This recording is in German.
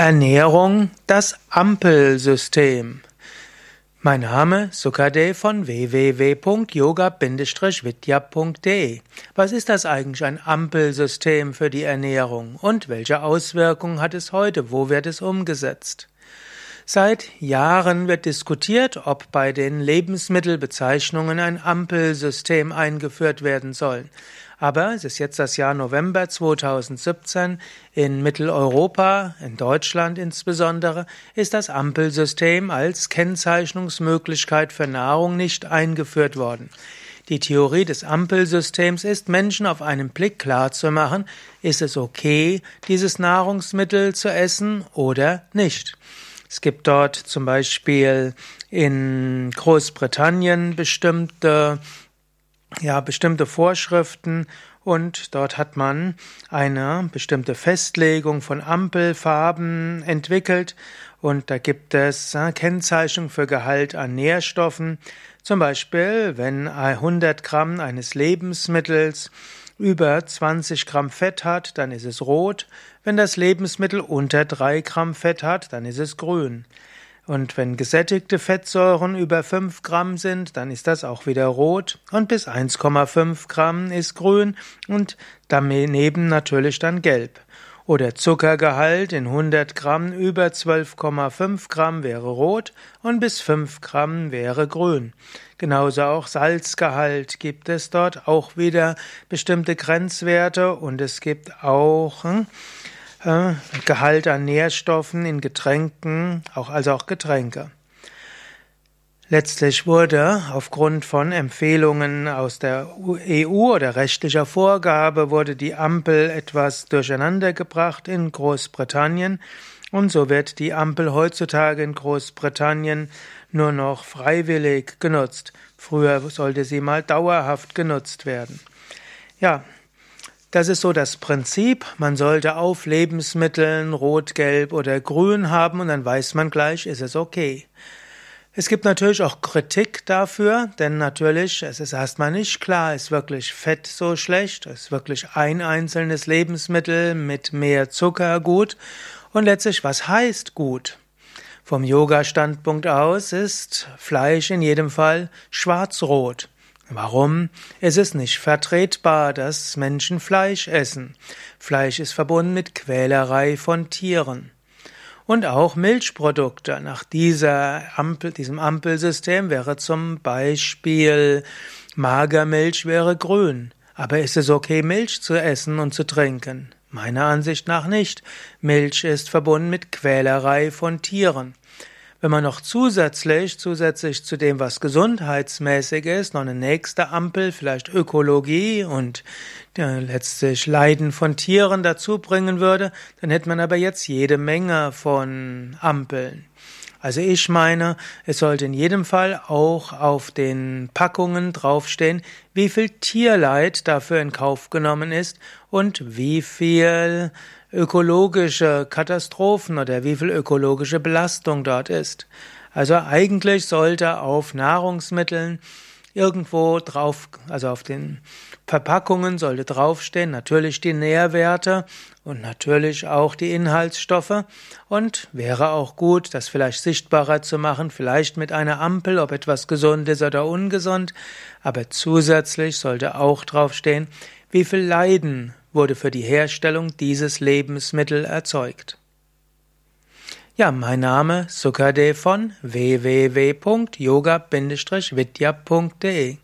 Ernährung das Ampelsystem. Mein Name Sukade von www.yoga-vidya.de. Was ist das eigentlich ein Ampelsystem für die Ernährung und welche Auswirkungen hat es heute? Wo wird es umgesetzt? Seit Jahren wird diskutiert, ob bei den Lebensmittelbezeichnungen ein Ampelsystem eingeführt werden soll. Aber es ist jetzt das Jahr November 2017. In Mitteleuropa, in Deutschland insbesondere, ist das Ampelsystem als Kennzeichnungsmöglichkeit für Nahrung nicht eingeführt worden. Die Theorie des Ampelsystems ist, Menschen auf einen Blick klarzumachen, ist es okay, dieses Nahrungsmittel zu essen oder nicht. Es gibt dort zum Beispiel in Großbritannien bestimmte ja bestimmte Vorschriften und dort hat man eine bestimmte Festlegung von Ampelfarben entwickelt und da gibt es Kennzeichnung für Gehalt an Nährstoffen. Zum Beispiel, wenn 100 Gramm eines Lebensmittels über 20 Gramm Fett hat, dann ist es rot. Wenn das Lebensmittel unter 3 Gramm Fett hat, dann ist es grün. Und wenn gesättigte Fettsäuren über 5 Gramm sind, dann ist das auch wieder rot und bis 1,5 Gramm ist grün und daneben natürlich dann gelb. Oder Zuckergehalt in 100 Gramm über 12,5 Gramm wäre rot und bis 5 Gramm wäre grün. Genauso auch Salzgehalt gibt es dort auch wieder bestimmte Grenzwerte und es gibt auch hm, äh, Gehalt an Nährstoffen in Getränken, auch, also auch Getränke. Letztlich wurde aufgrund von Empfehlungen aus der EU oder rechtlicher Vorgabe wurde die Ampel etwas durcheinandergebracht in Großbritannien und so wird die Ampel heutzutage in Großbritannien nur noch freiwillig genutzt. Früher sollte sie mal dauerhaft genutzt werden. Ja, das ist so das Prinzip. Man sollte auf Lebensmitteln rot, gelb oder grün haben und dann weiß man gleich, ist es okay. Es gibt natürlich auch Kritik dafür, denn natürlich, es ist erstmal nicht klar, ist wirklich Fett so schlecht, ist wirklich ein einzelnes Lebensmittel mit mehr Zucker gut und letztlich, was heißt gut? Vom Yoga-Standpunkt aus ist Fleisch in jedem Fall schwarz-rot. Warum? Es ist nicht vertretbar, dass Menschen Fleisch essen. Fleisch ist verbunden mit Quälerei von Tieren. Und auch Milchprodukte. Nach dieser Ampel, diesem Ampelsystem wäre zum Beispiel Magermilch wäre grün. Aber ist es okay, Milch zu essen und zu trinken? Meiner Ansicht nach nicht. Milch ist verbunden mit Quälerei von Tieren. Wenn man noch zusätzlich, zusätzlich zu dem, was gesundheitsmäßig ist, noch eine nächste Ampel, vielleicht Ökologie und ja, letztlich Leiden von Tieren dazu bringen würde, dann hätte man aber jetzt jede Menge von Ampeln. Also ich meine, es sollte in jedem Fall auch auf den Packungen draufstehen, wie viel Tierleid dafür in Kauf genommen ist und wie viel ökologische Katastrophen oder wie viel ökologische Belastung dort ist. Also eigentlich sollte auf Nahrungsmitteln irgendwo drauf, also auf den Verpackungen sollte draufstehen, natürlich die Nährwerte und natürlich auch die Inhaltsstoffe und wäre auch gut, das vielleicht sichtbarer zu machen, vielleicht mit einer Ampel, ob etwas gesund ist oder ungesund, aber zusätzlich sollte auch draufstehen, wie viel Leiden wurde für die Herstellung dieses Lebensmittel erzeugt. Ja, mein Name Sukade von www.yoga-vidya.de